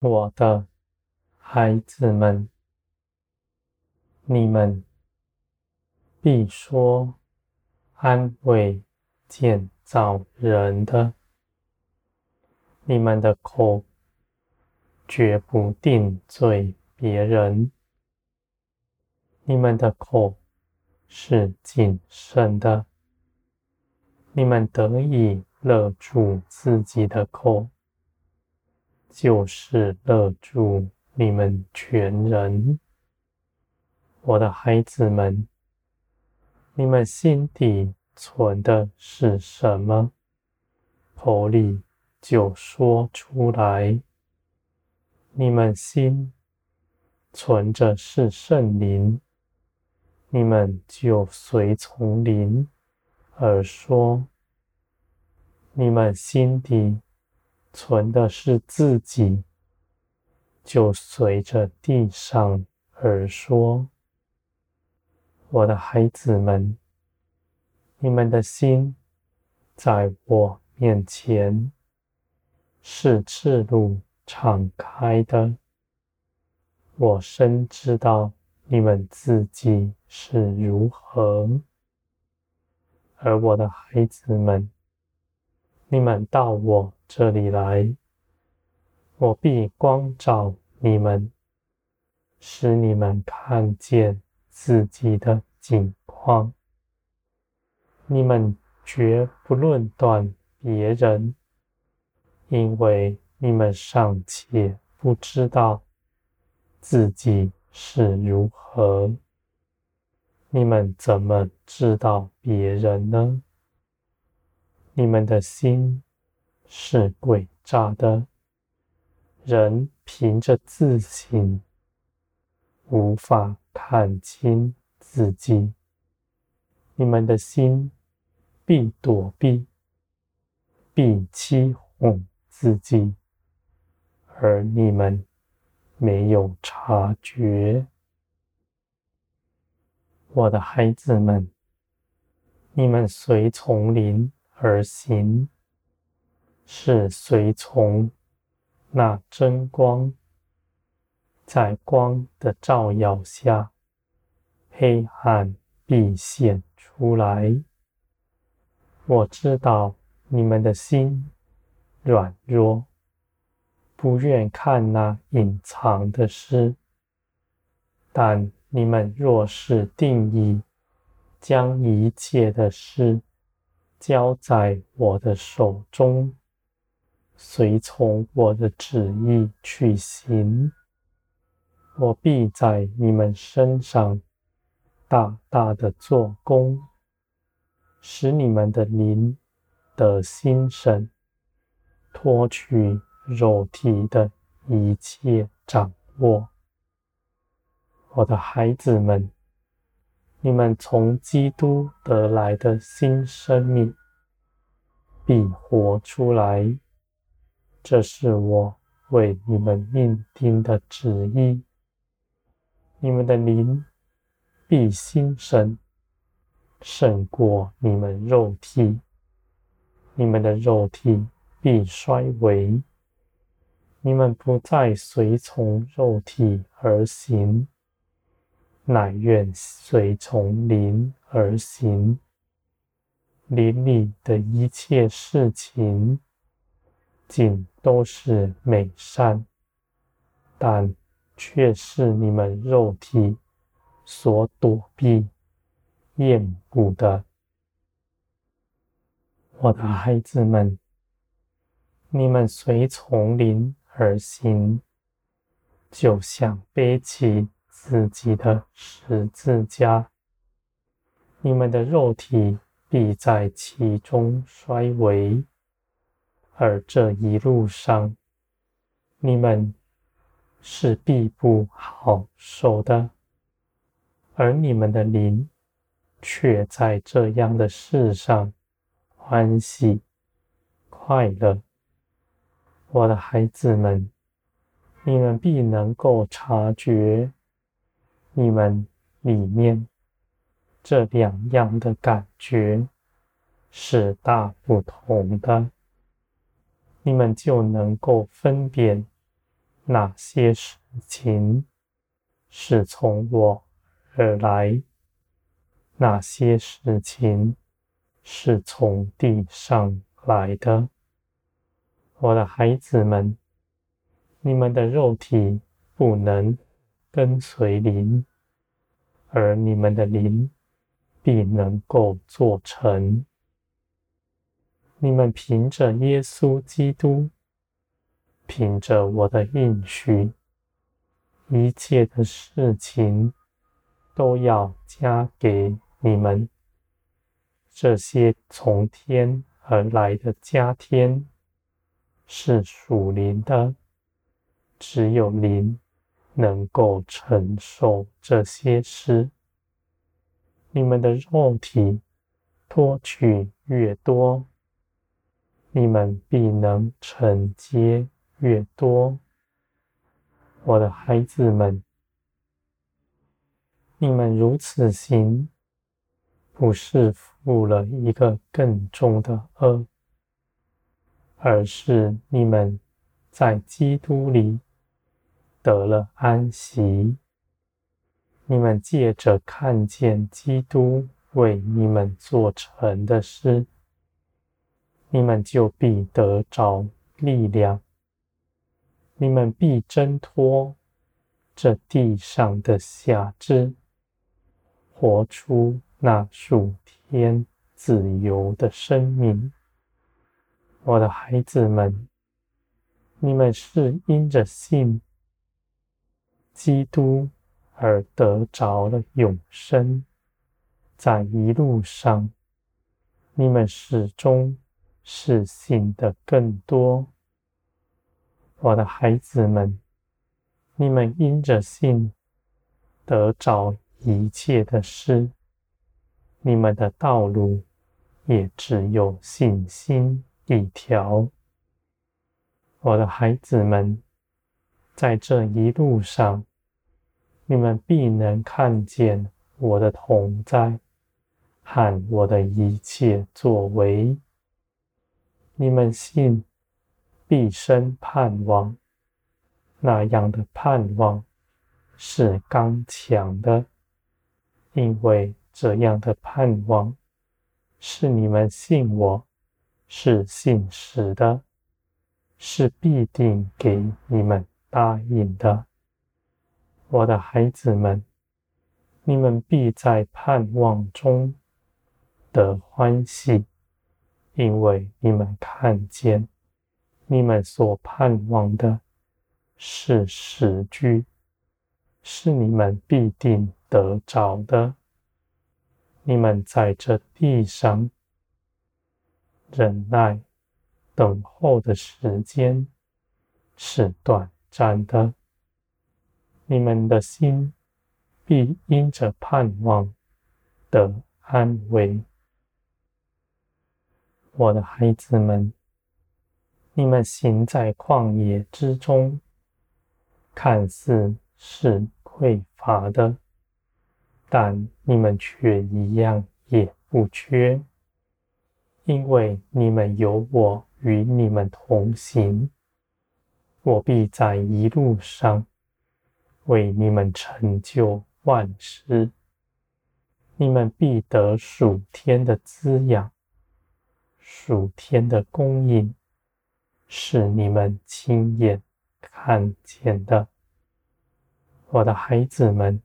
我的孩子们，你们必说安慰建造人的，你们的口绝不定罪别人，你们的口是谨慎的，你们得以勒住自己的口。就是勒住你们全人，我的孩子们，你们心底存的是什么，口里就说出来。你们心存着是圣灵，你们就随从灵而说。你们心底。存的是自己，就随着地上而说。我的孩子们，你们的心在我面前是赤露敞开的。我深知道你们自己是如何，而我的孩子们，你们到我。这里来，我必光照你们，使你们看见自己的景况。你们绝不论断别人，因为你们尚且不知道自己是如何，你们怎么知道别人呢？你们的心。是诡诈的，人凭着自信，无法看清自己。你们的心必躲避，必欺哄自己，而你们没有察觉。我的孩子们，你们随从灵而行。是随从那真光，在光的照耀下，黑暗必显出来。我知道你们的心软弱，不愿看那隐藏的事，但你们若是定意将一切的事交在我的手中，随从我的旨意去行，我必在你们身上大大的做工，使你们的灵的心神，脱去肉体的一切掌握。我的孩子们，你们从基督得来的新生命必活出来。这是我为你们命定的旨意。你们的灵必心神，胜过你们肉体；你们的肉体必衰微。你们不再随从肉体而行，乃愿随从灵而行。灵里的一切事情，尽都是美善，但却是你们肉体所躲避、厌恶的。我的孩子们，你们随丛林而行，就像背起自己的十字架，你们的肉体必在其中衰微。而这一路上，你们是必不好受的，而你们的灵却在这样的事上欢喜快乐。我的孩子们，你们必能够察觉你们里面这两样的感觉是大不同的。你们就能够分辨哪些事情是从我而来，哪些事情是从地上来的。我的孩子们，你们的肉体不能跟随灵，而你们的灵必能够做成。你们凭着耶稣基督，凭着我的应许，一切的事情都要加给你们。这些从天而来的加添，是属灵的，只有灵能够承受这些事。你们的肉体脱去越多，你们必能承接越多。我的孩子们，你们如此行，不是负了一个更重的恶。而是你们在基督里得了安息，你们借着看见基督为你们做成的事，你们就必得着力量，你们必挣脱这地上的辖制，活出那属天自由的生命。我的孩子们，你们是因着信基督而得着了永生，在一路上，你们始终是信的更多。我的孩子们，你们因着信得着一切的事，你们的道路也只有信心。一条，我的孩子们，在这一路上，你们必能看见我的同在和我的一切作为。你们信，必生盼望，那样的盼望是刚强的，因为这样的盼望是你们信我。是信实的，是必定给你们答应的，我的孩子们，你们必在盼望中得欢喜，因为你们看见你们所盼望的是实据，是你们必定得着的。你们在这地上。忍耐、等候的时间是短暂的，你们的心必因着盼望得安慰。我的孩子们，你们行在旷野之中，看似是匮乏的，但你们却一样也不缺。因为你们有我与你们同行，我必在一路上为你们成就万事。你们必得属天的滋养，属天的供应，是你们亲眼看见的。我的孩子们，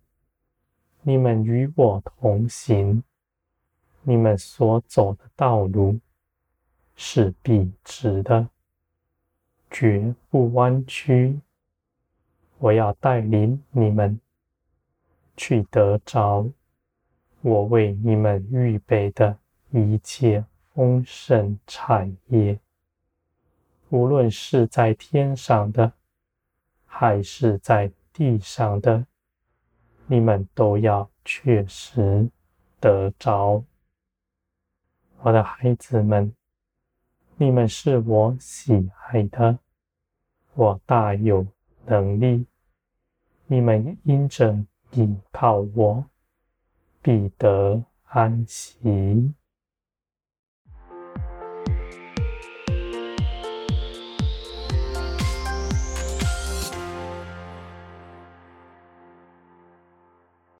你们与我同行。你们所走的道路是笔直的，绝不弯曲。我要带领你们去得着我为你们预备的一切丰盛产业，无论是在天上的，还是在地上的，你们都要确实得着。我的孩子们，你们是我喜爱的，我大有能力。你们因着倚靠我，必得安息。